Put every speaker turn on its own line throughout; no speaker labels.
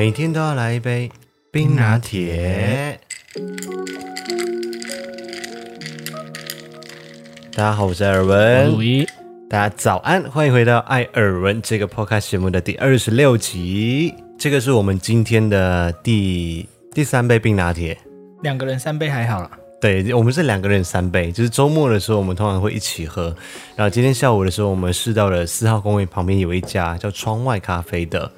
每天都要来一杯冰拿铁。大家好，我是尔文。大家早安，欢迎回到艾尔文这个 podcast 节目的第二十六集。这个是我们今天的第第三杯冰拿铁。
两个人三杯还好了。
对，我们是两个人三杯，就是周末的时候我们通常会一起喝。然后今天下午的时候，我们试到了四号公园旁边有一家叫窗外咖啡的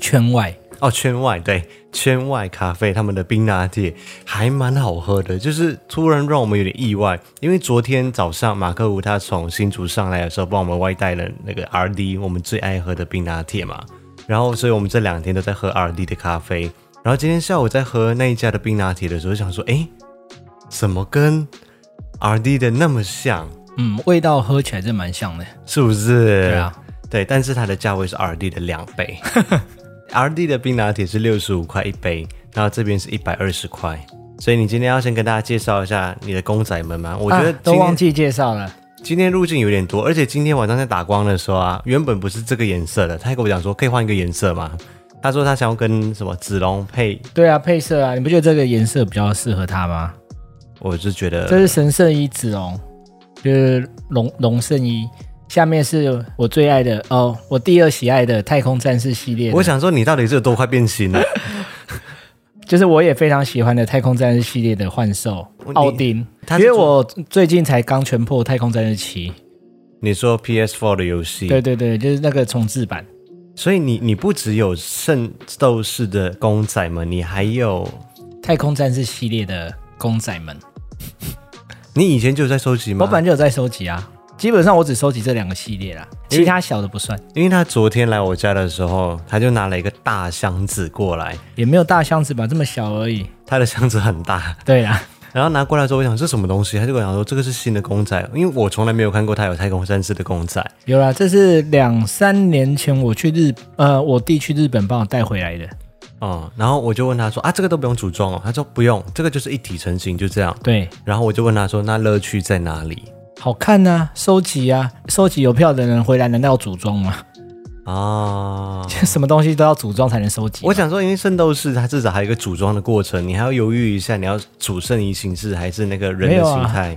圈外
哦，圈外对，圈外咖啡他们的冰拿铁还蛮好喝的，就是突然让我们有点意外，因为昨天早上马克吴他从新竹上来的时候，帮我们外带了那个 RD 我们最爱喝的冰拿铁嘛，然后所以我们这两天都在喝 RD 的咖啡，然后今天下午在喝那一家的冰拿铁的时候，想说哎。怎么跟 RD 的那么像？
嗯，味道喝起来真蛮像的，
是不是？
对啊，
对，但是它的价位是 RD 的两倍。RD 的冰拿铁是六十五块一杯，然后这边是一百二十块。所以你今天要先跟大家介绍一下你的公仔们吗？我觉得、啊、
都忘记介绍了。
今天路径有点多，而且今天晚上在打光的时候啊，原本不是这个颜色的，他还跟我讲说可以换一个颜色吗？他说他想要跟什么紫龙配？
对啊，配色啊，你不觉得这个颜色比较适合他吗？
我是觉得
这是神圣衣紫龙，就是龙龙圣衣，下面是我最爱的哦，我第二喜爱的太空战士系列。
我想说，你到底是有多快变形了？
就是我也非常喜欢的太空战士系列的幻兽奥丁，因为我最近才刚全破太空战士七。
你说 PS4 的游戏？
对对对，就是那个重置版。
所以你你不只有圣斗士的公仔们，你还有
太空战士系列的公仔们。
你以前就有在收集吗？
我本来就有在收集啊，基本上我只收集这两个系列啦，其他小的不算。
因为他昨天来我家的时候，他就拿了一个大箱子过来，
也没有大箱子吧，这么小而已。
他的箱子很大，
对呀。
然后拿过来之后，我想这什么东西？他就跟我讲说这个是新的公仔，因为我从来没有看过他有太空战士的公仔。
有啦，这是两三年前我去日，呃，我弟去日本帮我带回来的。
哦、嗯，然后我就问他说啊，这个都不用组装哦？他说不用，这个就是一体成型，就这样。
对。然
后我就问他说，那乐趣在哪里？
好看呐、啊，收集啊，收集邮票的人回来难道要组装吗？啊、
哦，
什么东西都要组装才能收集。
我想说，因为圣斗士它至少还有一个组装的过程，你还要犹豫一下，你要组圣衣形式还是那个人的形态、啊。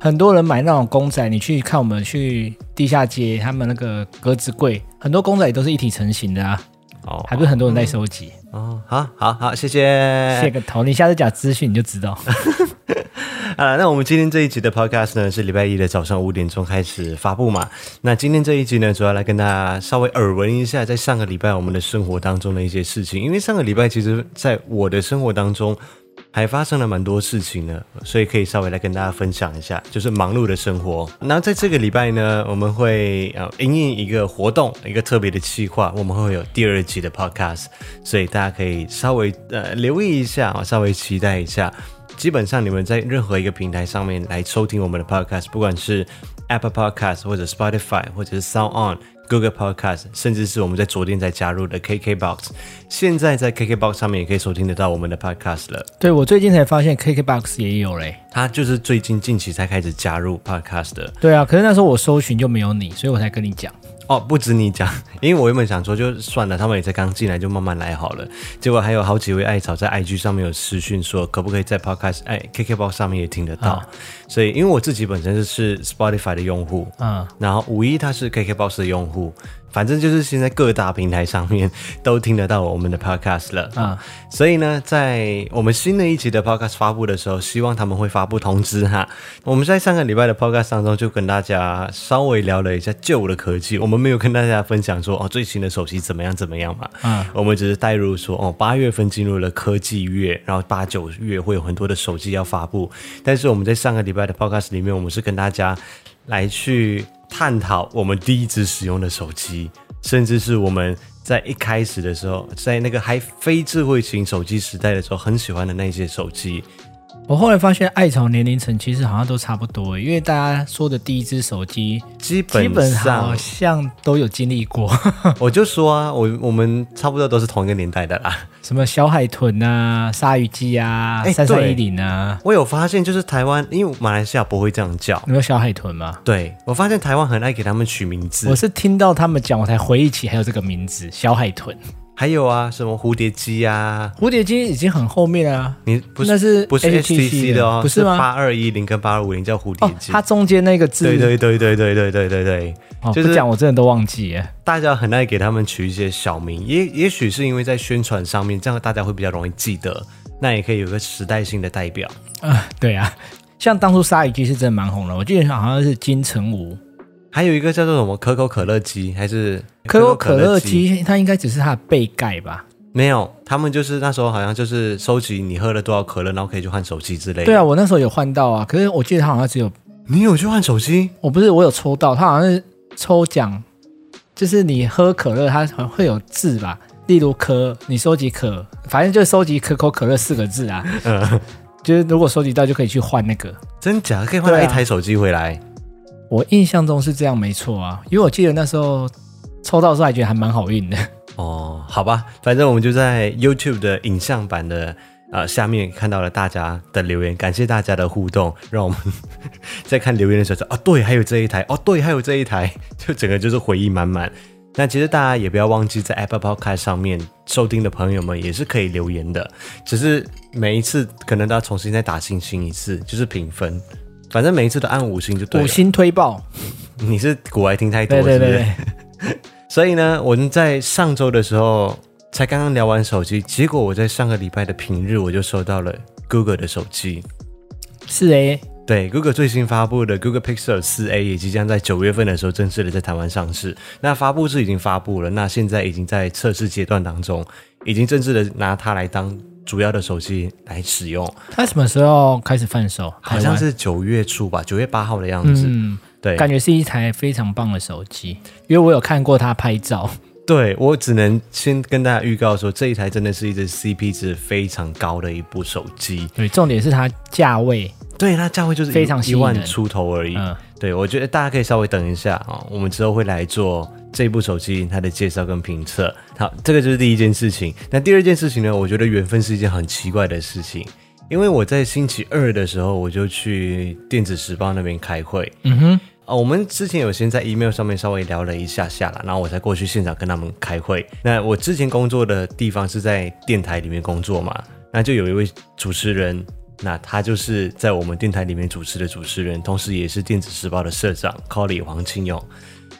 很多人买那种公仔，你去看我们去地下街，他们那个格子柜，很多公仔也都是一体成型的啊。哦，还不是很多人在收集。
哦，好，好，好，谢谢，
谢个头。你下次讲资讯你就知道。
啊，那我们今天这一集的 podcast 呢，是礼拜一的早上五点钟开始发布嘛？那今天这一集呢，主要来跟大家稍微耳闻一下，在上个礼拜我们的生活当中的一些事情。因为上个礼拜其实在我的生活当中。还发生了蛮多事情呢，所以可以稍微来跟大家分享一下，就是忙碌的生活。那在这个礼拜呢，我们会呃营运一个活动，一个特别的企划，我们会有第二集的 podcast，所以大家可以稍微呃留意一下，稍微期待一下。基本上你们在任何一个平台上面来收听我们的 podcast，不管是 Apple Podcast 或者 Spotify 或者是 Sound On。Google Podcast，甚至是我们在昨天才加入的 KKBox，现在在 KKBox 上面也可以收听得到我们的 Podcast 了。
对，我最近才发现 KKBox 也有嘞，
它就是最近近期才开始加入 Podcast 的。
对啊，可是那时候我搜寻就没有你，所以我才跟你讲。
哦，不止你讲，因为我原本想说就算了，他们也才刚进来，就慢慢来好了。结果还有好几位艾草在 IG 上面有私讯说，可不可以在 Podcast 哎 KKBox 上面也听得到。所以因为我自己本身就是 Spotify 的用户，嗯、啊，然后五一他是 KKBox 的用户。反正就是现在各大平台上面都听得到我们的 podcast 了。嗯，所以呢，在我们新的一期的 podcast 发布的时候，希望他们会发布通知哈。我们在上个礼拜的 podcast 当中就跟大家稍微聊了一下旧的科技，我们没有跟大家分享说哦最新的手机怎么样怎么样嘛，嗯，我们只是带入说哦八月份进入了科技月，然后八九月会有很多的手机要发布，但是我们在上个礼拜的 podcast 里面，我们是跟大家来去。探讨我们第一次使用的手机，甚至是我们在一开始的时候，在那个还非智慧型手机时代的时候，很喜欢的那些手机。
我后来发现，艾草年龄层其实好像都差不多，因为大家说的第一只手机，基本上好像都有经历过。
我就说啊，我我们差不多都是同一个年代的啦。
什么小海豚啊，鲨鱼机啊，三三一零啊。
我有发现，就是台湾，因为马来西亚不会这样叫。
你有小海豚吗？
对，我发现台湾很爱给他们取名字。
我是听到他们讲，我才回忆起还有这个名字，小海豚。
还有啊，什么蝴蝶机啊？
蝴蝶机已经很后面了啊。
你不是
那是
不是 HTC 的哦？
不是吗？
八二一零跟八二五零叫蝴蝶机。
它中间那个字。
对对对对对对对对对。
哦，就是讲我真的都忘记耶。
大家很爱给他们取一些小名，也也许是因为在宣传上面，这样大家会比较容易记得。那也可以有个时代性的代表。
啊，对啊，像当初鲨鱼机是真的蛮红的，我记得好像是金城武。
还有一个叫做什么可口可乐机，还是
可口可乐机？它应该只是它的背盖吧？
没有，他们就是那时候好像就是收集你喝了多少可乐，然后可以去换手机之类的。
对啊，我那时候有换到啊，可是我记得它好像只有
你有去换手机？
我不是，我有抽到，它好像是抽奖，就是你喝可乐，它会有字吧？例如可，你收集可，反正就收集可口可乐四个字啊。嗯，就是如果收集到就可以去换那个。
真假？可以换到一台手机回来？
我印象中是这样，没错啊，因为我记得那时候抽到的时候还觉得还蛮好运的。
哦，好吧，反正我们就在 YouTube 的影像版的呃下面看到了大家的留言，感谢大家的互动，让我们 在看留言的时候说，哦，对，还有这一台，哦，对，还有这一台，就整个就是回忆满满。那其实大家也不要忘记，在 Apple Podcast 上面收听的朋友们也是可以留言的，只是每一次可能都要重新再打星星一次，就是评分。反正每一次都按五星就对了。
五星推爆，
你是古玩听太多，对对对，对，所以呢，我们在上周的时候才刚刚聊完手机，结果我在上个礼拜的平日我就收到了 Google 的手机。
是诶，
对，Google 最新发布的 Google Pixel 四 A 也即将在九月份的时候正式的在台湾上市。那发布是已经发布了，那现在已经在测试阶段当中，已经正式的拿它来当。主要的手机来使用，
它什么时候开始贩售？
好像是九月初吧，九月八号的样子。嗯，对，
感觉是一台非常棒的手机，因为我有看过它拍照。
对，我只能先跟大家预告说，这一台真的是一只 CP 值非常高的一部手机。
对，重点是它价位，
对，它价位就是
非常
一万出头而已。嗯，对，我觉得大家可以稍微等一下啊，我们之后会来做。这部手机它的介绍跟评测，好，这个就是第一件事情。那第二件事情呢？我觉得缘分是一件很奇怪的事情，因为我在星期二的时候我就去电子时报那边开会。嗯哼，啊，我们之前有先在 email 上面稍微聊了一下下啦，然后我才过去现场跟他们开会。那我之前工作的地方是在电台里面工作嘛，那就有一位主持人，那他就是在我们电台里面主持的主持人，同时也是电子时报的社长 Colly 黄清勇。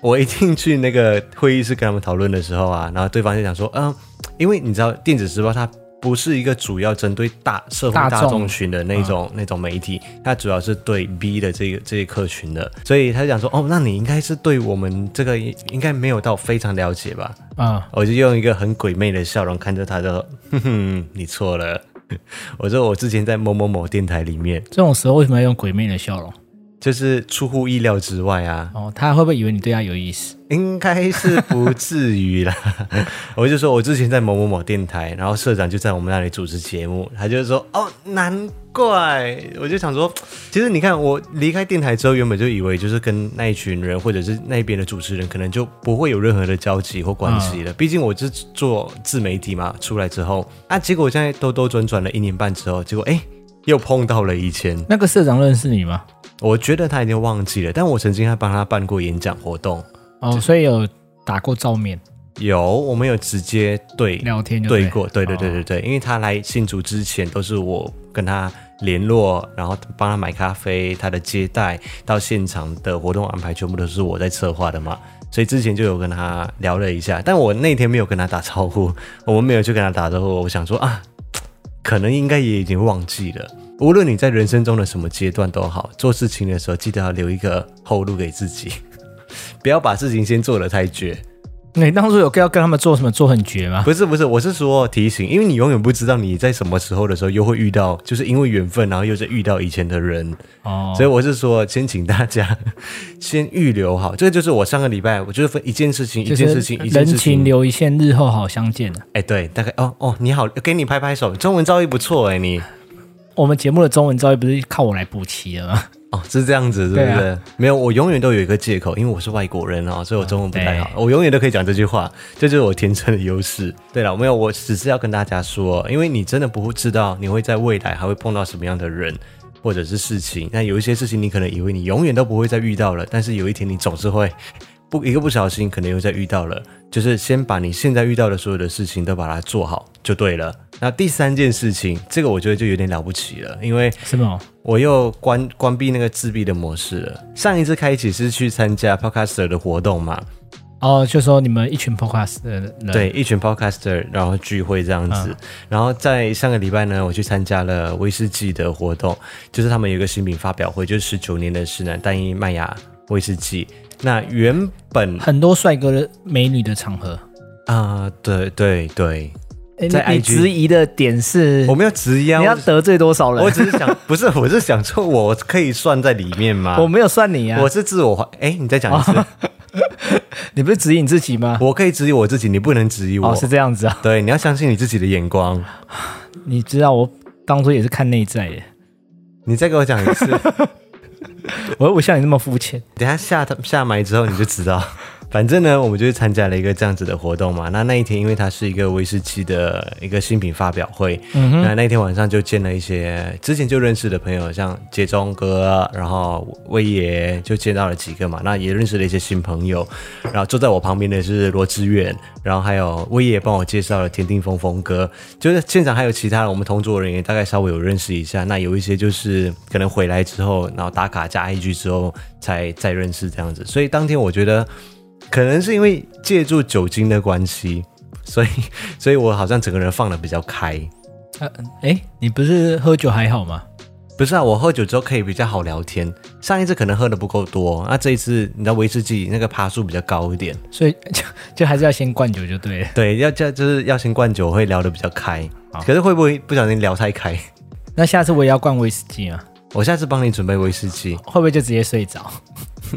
我一进去那个会议室跟他们讨论的时候啊，然后对方就讲说，嗯，因为你知道电子时报它不是一个主要针对大社会大众群的那种那种媒体，它主要是对 B 的这个这一客群的，所以他就讲说，哦，那你应该是对我们这个应该没有到非常了解吧？啊，我就用一个很鬼魅的笑容看着他，就说，哼哼，你错了。我说我之前在某某某电台里面，
这种时候为什么要用鬼魅的笑容？
就是出乎意料之外啊！
哦，他会不会以为你对他有意思？
应该是不至于啦。我就说我之前在某某某电台，然后社长就在我们那里主持节目，他就说哦，难怪。我就想说，其实你看，我离开电台之后，原本就以为就是跟那一群人或者是那边的主持人，可能就不会有任何的交集或关系了。嗯、毕竟我是做自媒体嘛，出来之后啊，结果我现在兜兜转转了一年半之后，结果哎，又碰到了以前
那个社长认识你吗？
我觉得他已经忘记了，但我曾经还帮他办过演讲活动
哦，所以有打过照面，
有，我们有直接对
聊天
对，对过，对对对对对，哦、因为他来新竹之前都是我跟他联络，然后帮他买咖啡，他的接待到现场的活动安排全部都是我在策划的嘛，所以之前就有跟他聊了一下，但我那天没有跟他打招呼，我们没有去跟他打招呼，我想说啊，可能应该也已经忘记了。无论你在人生中的什么阶段都好，做事情的时候记得要留一个后路给自己，不要把事情先做得太绝。
你当初有要跟他们做什么做很绝吗？
不是不是，我是说提醒，因为你永远不知道你在什么时候的时候又会遇到，就是因为缘分，然后又是遇到以前的人哦。所以我是说，先请大家 先预留好，这个就是我上个礼拜，我就是分一件事情，一件事情，一件事情，
人情留一线，日后好相见的。
哎，对，大概哦哦，你好，给你拍拍手，中文造诣不错哎，你。
我们节目的中文造诣不是靠我来补齐的吗？
哦，是这样子，是不是？啊、没有，我永远都有一个借口，因为我是外国人啊，所以我中文不太好。哦、我永远都可以讲这句话，这就是我天生的优势。对了，没有，我只是要跟大家说，因为你真的不会知道你会在未来还会碰到什么样的人或者是事情。那有一些事情你可能以为你永远都不会再遇到了，但是有一天你总是会。不一个不小心，可能又再遇到了。就是先把你现在遇到的所有的事情都把它做好就对了。那第三件事情，这个我觉得就有点了不起了，因为
什么？
我又关关闭那个自闭的模式了。上一次开启是去参加 Podcaster 的活动嘛？
哦，就说你们一群 Podcaster，
对，一群 Podcaster，然后聚会这样子。嗯、然后在上个礼拜呢，我去参加了威士忌的活动，就是他们有一个新品发表会，就是十九年的是呢单一麦芽威士忌。那原本
很多帅哥的美女的场合
啊，对对对，
在你质疑的点是，
我没有质疑啊，
你要得罪多少人？
我只是想，不是，我是想说，我可以算在里面吗？
我没有算你啊，
我是自我，哎，你再讲一次，哦、
你不是质疑你自己吗？
我可以质疑我自己，你不能质疑我，
哦，是这样子啊？
对，你要相信你自己的眼光。
你知道我当初也是看内在耶，
你再给我讲一次。
我又不像你那么肤浅。
等下下下埋之后你就知道。反正呢，我们就是参加了一个这样子的活动嘛。那那一天，因为它是一个威士忌的一个新品发表会，嗯，那那天晚上就见了一些之前就认识的朋友，像杰忠哥，然后威爷就见到了几个嘛。那也认识了一些新朋友。然后坐在我旁边的是罗志远，然后还有威爷帮我介绍了田定峰峰哥。就是现场还有其他的我们同桌人员，大概稍微有认识一下。那有一些就是可能回来之后，然后打卡加 IG 之后才再认识这样子。所以当天我觉得。可能是因为借助酒精的关系，所以，所以我好像整个人放的比较开。
呃，哎，你不是喝酒还好吗？
不是啊，我喝酒之后可以比较好聊天。上一次可能喝的不够多，那这一次你知道威士忌那个趴数比较高一点，
所以就 就还是要先灌酒就对了。
对，要就就是要先灌酒，会聊得比较开。可是会不会不小心聊太开？
那下次我也要灌威士忌啊。
我下次帮你准备威士忌，
会不会就直接睡着？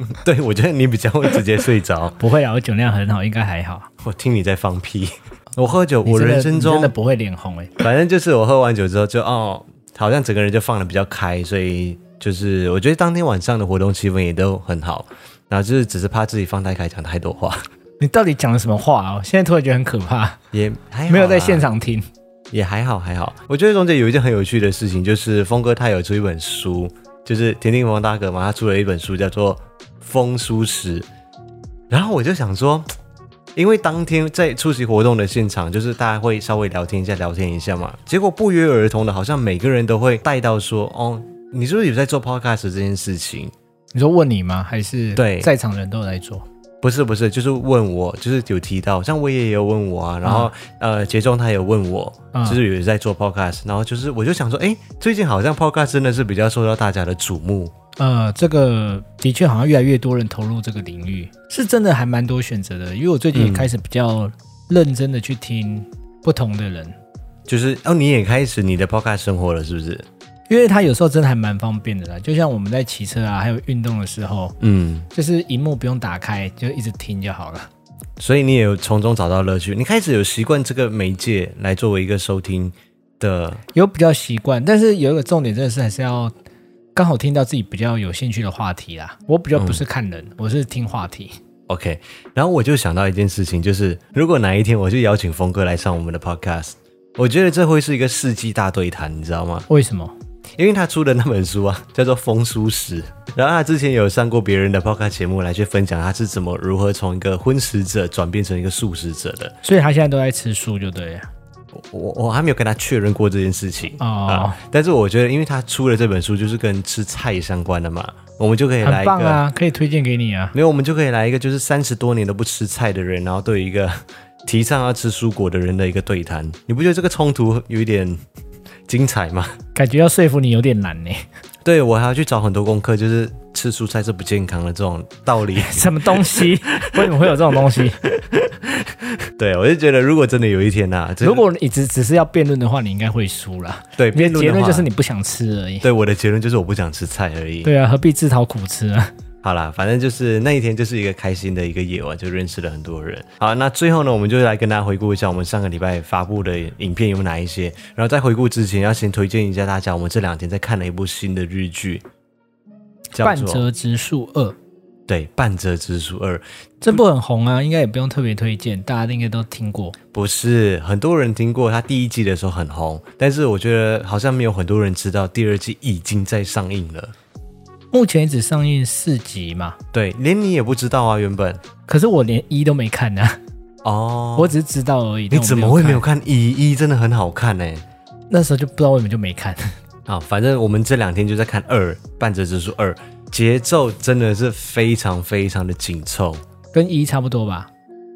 对，我觉得你比较会直接睡着。
不会啊，我酒量很好，应该还好。
我听你在放屁。我喝酒，我人生中
真的不会脸红哎。
反正就是我喝完酒之后就哦，好像整个人就放的比较开，所以就是我觉得当天晚上的活动气氛也都很好。然后就是只是怕自己放太开，讲太多话。
你到底讲了什么话啊？现在突然觉得很可怕。
也还
没有在现场听。
也还好，还好。我觉得中间有一件很有趣的事情，就是峰哥他有出一本书，就是田定王大哥嘛，他出了一本书叫做《风书史》。然后我就想说，因为当天在出席活动的现场，就是大家会稍微聊天一下，聊天一下嘛。结果不约而同的，好像每个人都会带到说：“哦，你是不是有在做 podcast 这件事情？”
你说问你吗？还是
对
在场人都有在做？
不是不是，就是问我，就是有提到，像我也有问我啊，然后、嗯、呃，杰忠他也有问我，嗯、就是有在做 podcast，然后就是我就想说，哎，最近好像 podcast 真的是比较受到大家的瞩目，
呃，这个的确好像越来越多人投入这个领域，是真的还蛮多选择的，因为我最近也开始比较认真的去听不同的人，
嗯、就是哦，你也开始你的 podcast 生活了，是不是？
因为它有时候真的还蛮方便的啦，就像我们在骑车啊，还有运动的时候，嗯，就是荧幕不用打开，就一直听就好了。
所以你也有从中找到乐趣，你开始有习惯这个媒介来作为一个收听的，
有比较习惯，但是有一个重点真的是还是要刚好听到自己比较有兴趣的话题啦。我比较不是看人，嗯、我是听话题。
OK，然后我就想到一件事情，就是如果哪一天我就邀请峰哥来上我们的 Podcast，我觉得这会是一个世纪大对谈，你知道吗？
为什么？
因为他出的那本书啊，叫做《风书史》，然后他之前有上过别人的 podcast 节目来去分享他是怎么如何从一个荤食者转变成一个素食者的，
所以他现在都在吃素，就对了。
我我还没有跟他确认过这件事情啊、哦，但是我觉得，因为他出了这本书，就是跟吃菜相关的嘛，我们就可以来一
个棒啊，可以推荐给你啊。
没有，我们就可以来一个就是三十多年都不吃菜的人，然后对一个提倡要吃蔬果的人的一个对谈，你不觉得这个冲突有一点？精彩吗？
感觉要说服你有点难呢。
对，我还要去找很多功课，就是吃蔬菜是不健康的这种道理。
什么东西？为什么会有这种东西？
对，我就觉得，如果真的有一天呐、啊，如
果你只只是要辩论的话，你应该会输了。
对，辩论
结论就是你不想吃而已。
对，我的结论就是我不想吃菜而已。
对啊，何必自讨苦吃啊？
好啦，反正就是那一天就是一个开心的一个夜晚，就认识了很多人。好，那最后呢，我们就来跟大家回顾一下我们上个礼拜发布的影片有哪一些。然后在回顾之前，要先推荐一下大家，我们这两天在看了一部新的日剧，叫做《
半泽直树二》。
对，《半泽直树二》
这部很红啊，应该也不用特别推荐，大家应该都听过。
不是，很多人听过，它第一季的时候很红，但是我觉得好像没有很多人知道第二季已经在上映了。
目前只上映四集嘛？
对，连你也不知道啊，原本。
可是我连一都没看呢、啊。
哦，
我只是知道而已。
你怎么会没有看一？一真的很好看呢。
那时候就不知道为什么就没看。
好，反正我们这两天就在看二《半泽直树二》，节奏真的是非常非常的紧凑，
跟一差不多吧？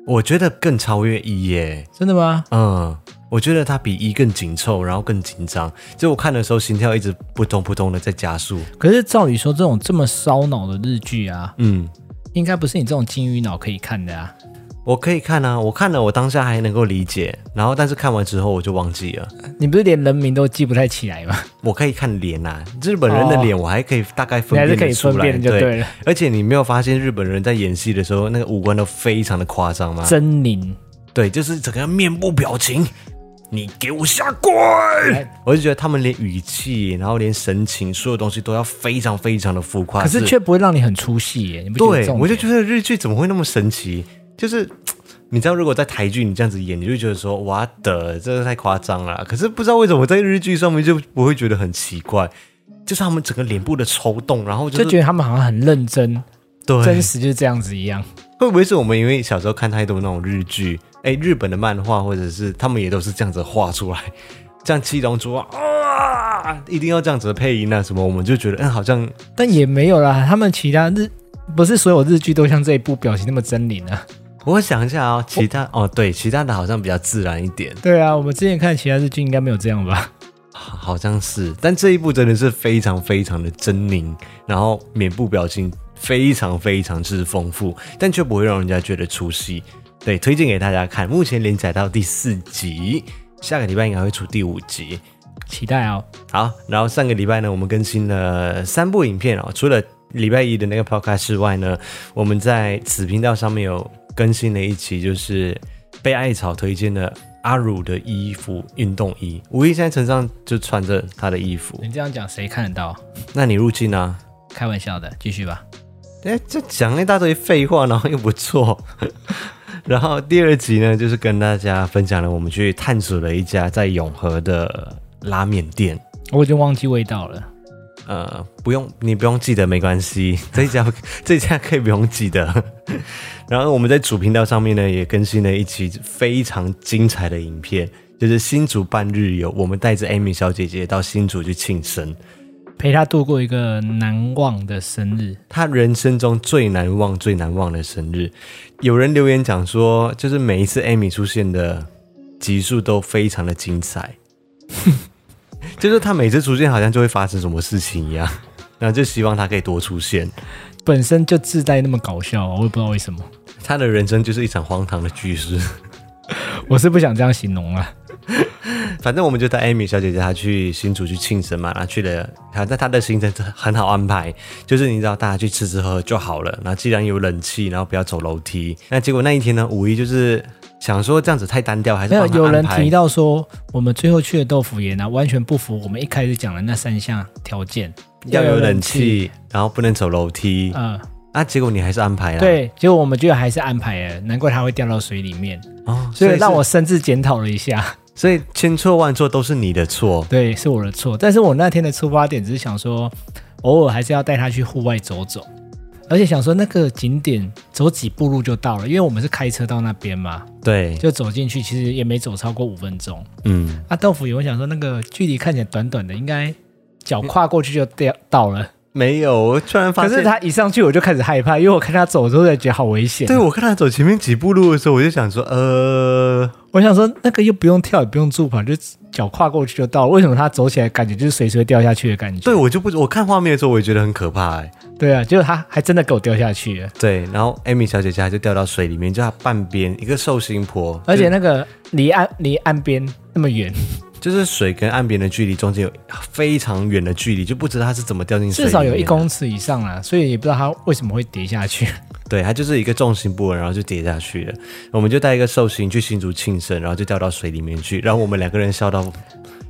我觉得更超越一耶。
真的吗？
嗯。我觉得它比一更紧凑，然后更紧张。就我看的时候，心跳一直扑通扑通的在加速。
可是照理说，这种这么烧脑的日剧啊，
嗯，
应该不是你这种金鱼脑可以看的啊。
我可以看啊，我看了，我当下还能够理解，然后但是看完之后我就忘记了。
你不是连人名都记不太起来吗？
我可以看脸啊，日本人的脸我还可以大概分辨得出来，
哦、可以分辨就对了。
而且你没有发现日本人在演戏的时候，那个五官都非常的夸张吗？
狰狞。
对，就是整个面部表情。你给我下跪！我就觉得他们连语气，然后连神情，所有东西都要非常非常的浮夸，
可是却不会让你很出戏耶。你不觉得？
对，我就觉得日剧怎么会那么神奇？就是你知道，如果在台剧你这样子演，你就觉得说哇的，这个太夸张了。可是不知道为什么在日剧上面就不会觉得很奇怪，就是他们整个脸部的抽动，然后、就是、
就觉得他们好像很认真，
对，
真实就是这样子一样。
会不会是我们因为小时候看太多那种日剧？哎，日本的漫画或者是他们也都是这样子画出来，像七龙珠啊，啊，一定要这样子的配音啊什么，我们就觉得嗯好像，
但也没有啦，他们其他日不是所有日剧都像这一部表情那么狰狞啊。
我想一下哦，其他哦对，其他的好像比较自然一点。
对啊，我们之前看其他日剧应该没有这样吧？
好像是，但这一部真的是非常非常的狰狞，然后面部表情非常非常之丰富，但却不会让人家觉得出戏。对，推荐给大家看。目前连载到第四集，下个礼拜应该会出第五集，
期待哦。
好，然后上个礼拜呢，我们更新了三部影片哦。除了礼拜一的那个 podcast 之外呢，我们在此频道上面有更新了一期，就是被艾草推荐的阿鲁的衣服运动衣。五一现在身上就穿着他的衣服，
你这样讲谁看得到？
那你入镜啊？
开玩笑的，继续吧。
哎，这讲一大堆废话，然后又不错。然后第二集呢，就是跟大家分享了我们去探索了一家在永和的拉面店。
我已经忘记味道了。
呃，不用，你不用记得没关系，这一家这一家可以不用记得。然后我们在主频道上面呢，也更新了一期非常精彩的影片，就是新竹半日游，我们带着 Amy 小姐姐到新竹去庆生。
陪她度过一个难忘的生日，
她人生中最难忘、最难忘的生日。有人留言讲说，就是每一次艾米出现的集数都非常的精彩，就是他每次出现好像就会发生什么事情一样，然后就希望他可以多出现。
本身就自带那么搞笑，我也不知道为什么。
他的人生就是一场荒唐的巨事，
我是不想这样形容啊。
反正我们就带艾米小姐姐她去新竹去庆生嘛，然后去了，好在她的行程很好安排，就是你知道大家去吃吃喝喝就好了。然后既然有冷气，然后不要走楼梯。那结果那一天呢，五一就是想说这样子太单调，还是没有
有人提到说我们最后去的豆腐岩呢，完全不符我们一开始讲的那三项条件，
要有冷气，然后不能走楼梯。嗯，啊，结果你还是安排了。
对，结果我们就还是安排了，难怪它会掉到水里面。哦，所以让我深自检讨了一下。
所以千错万错都是你的错，
对，是我的错。但是我那天的出发点只是想说，偶尔还是要带他去户外走走，而且想说那个景点走几步路就到了，因为我们是开车到那边嘛。
对，
就走进去，其实也没走超过五分钟。
嗯，
啊，豆腐有我想说那个距离看起来短短的，应该脚跨过去就掉到了。
没有，我突然发现，
可是他一上去我就开始害怕，因为我看他走的时候，就觉得好危险。
对，我看他走前面几步路的时候，我就想说，呃，
我想说那个又不用跳，也不用助跑，就脚跨过去就到了。为什么他走起来感觉就是随时会掉下去的感觉？
对，我就不，我看画面的时候，我也觉得很可怕，哎。
对啊，结果他还真的给我掉下去了。
对，然后艾米小姐姐就掉到水里面，就她半边一个寿星婆，
而且那个离岸离岸边那么远。
就是水跟岸边的距离中间有非常远的距离，就不知道它是怎么掉进去。
至少有一公尺以上啦，所以也不知道它为什么会跌下去。
对，它就是一个重心不稳，然后就跌下去了。我们就带一个寿星去新竹庆生，然后就掉到水里面去，然后我们两个人笑到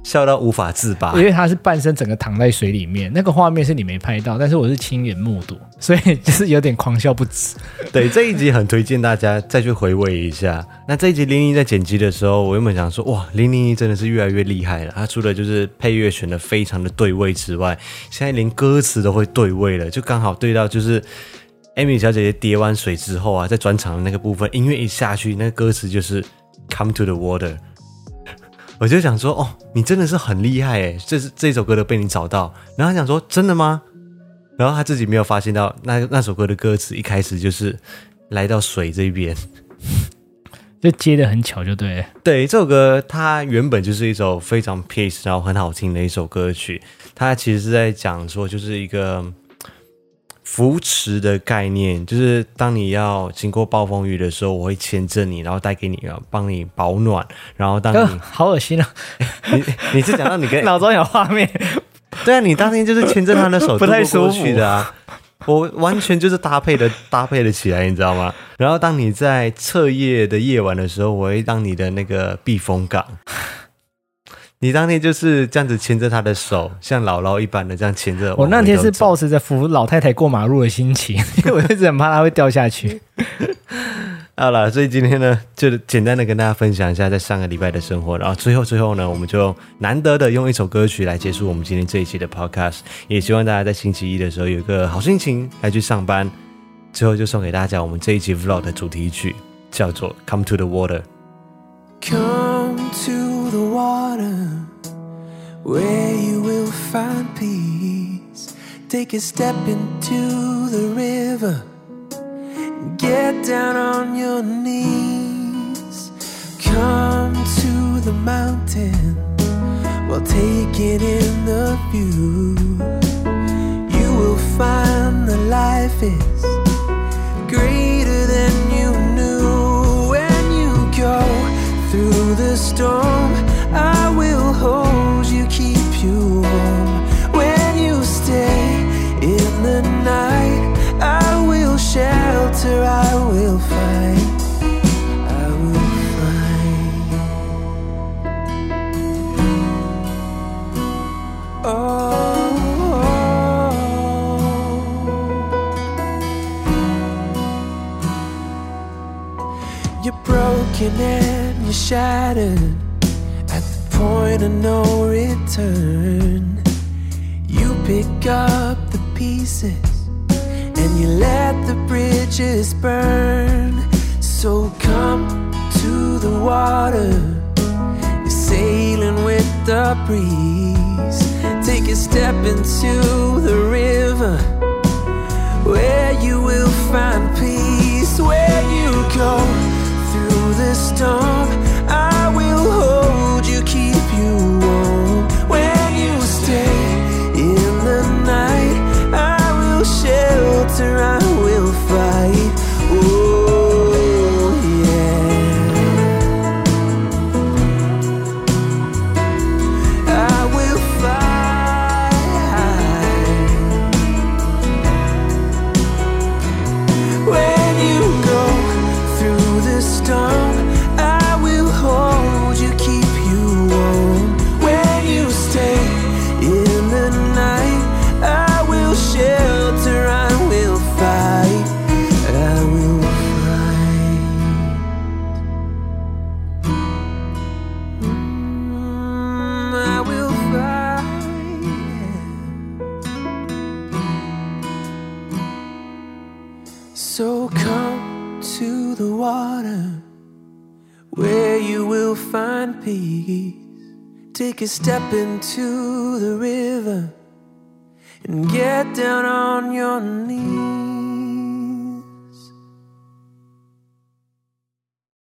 笑到无法自拔，
因为他是半身整个躺在水里面，那个画面是你没拍到，但是我是亲眼目睹，所以 就是有点狂笑不止。
对，这一集很推荐大家再去回味一下。那这一集零零在剪辑的时候，我原本想说，哇，零零一真的是越来越厉害了。他除了就是配乐选的非常的对位之外，现在连歌词都会对位了，就刚好对到就是 Amy 小姐姐跌完水之后啊，在转场的那个部分，音乐一下去，那个歌词就是 Come to the water。我就想说，哦，你真的是很厉害诶，这是这首歌都被你找到。然后他想说，真的吗？然后他自己没有发现到，那那首歌的歌词一开始就是来到水这边，
就接的很巧，就对。
对，这首歌它原本就是一首非常 peace，然后很好听的一首歌曲。它其实是在讲说，就是一个。扶持的概念，就是当你要经过暴风雨的时候，我会牵着你，然后带给你，帮你保暖。然后当你、呃、
好恶心啊！
你你是讲到你跟
脑中有画面？
对啊，你当天就是牵着他的手 不太舒服的啊。我完全就是搭配的搭配的起来，你知道吗？然后当你在彻夜的夜晚的时候，我会当你的那个避风港。你当天就是这样子牵着他的手，像姥姥一般的这样牵着。
我那天是抱持着扶老太太过马路的心情，因为我一直很怕她会掉下去。
好了，所以今天呢，就简单的跟大家分享一下在上个礼拜的生活。然后最后最后呢，我们就难得的用一首歌曲来结束我们今天这一期的 Podcast。也希望大家在星期一的时候有一个好心情来去上班。最后就送给大家我们这一期 Vlog 的主题曲，叫做《Come to the Water》。Come to the water, where you will find peace. Take a step into the river, get down on your knees. Come to the mountain while taking in the view. You will find the life is greater and you let the bridges burn. So come to the water, you're sailing with the breeze. Take a step into the river where you will find peace. Where you go through the storm, Take a step into the river and get down on your knees.